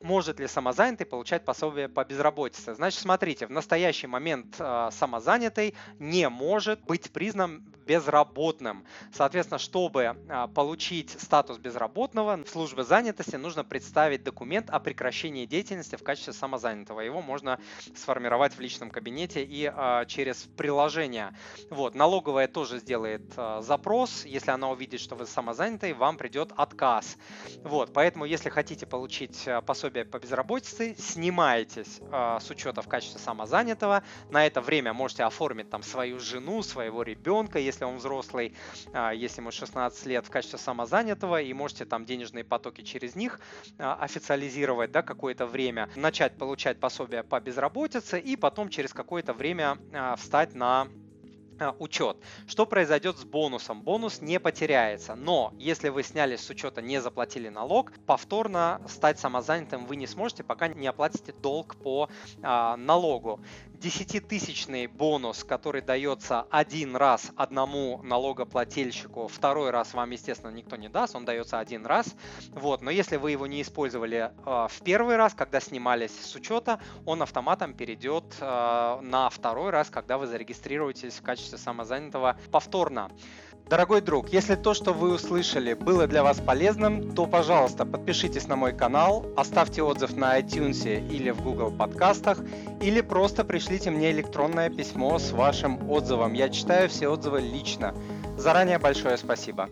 Может ли самозанятый получать пособие по безработице? Значит, смотрите, в настоящий момент э, самозанятый не может быть признан безработным. Соответственно, чтобы э, получить статус безработного, в службе занятости нужно представить документ о прекращении деятельности в качестве самозанятого. Его можно сформировать в личном кабинете и э, через приложение. Вот, налоговая тоже сделает э, запрос. Если она увидит, что вы самозанятый, вам придет отказ. Вот, поэтому, если хотите получить пособие по безработице, снимаетесь с учета в качестве самозанятого, на это время можете оформить там свою жену, своего ребенка, если он взрослый, э, если ему 16 лет в качестве самозанятого, и можете там денежные потоки через них э, официализировать, да, какое-то время, начать получать пособие по безработице и потом через какое-то время э, встать на а, учет. Что произойдет с бонусом? Бонус не потеряется, но если вы сняли с учета, не заплатили налог, повторно стать самозанятым вы не сможете, пока не оплатите долг по а, налогу. 10-тысячный бонус, который дается один раз одному налогоплательщику, второй раз вам, естественно, никто не даст, он дается один раз. Вот, но если вы его не использовали э, в первый раз, когда снимались с учета, он автоматом перейдет э, на второй раз, когда вы зарегистрируетесь в качестве самозанятого повторно. Дорогой друг, если то, что вы услышали, было для вас полезным, то, пожалуйста, подпишитесь на мой канал, оставьте отзыв на iTunes или в Google подкастах, или просто пришлите мне электронное письмо с вашим отзывом. Я читаю все отзывы лично. Заранее большое спасибо.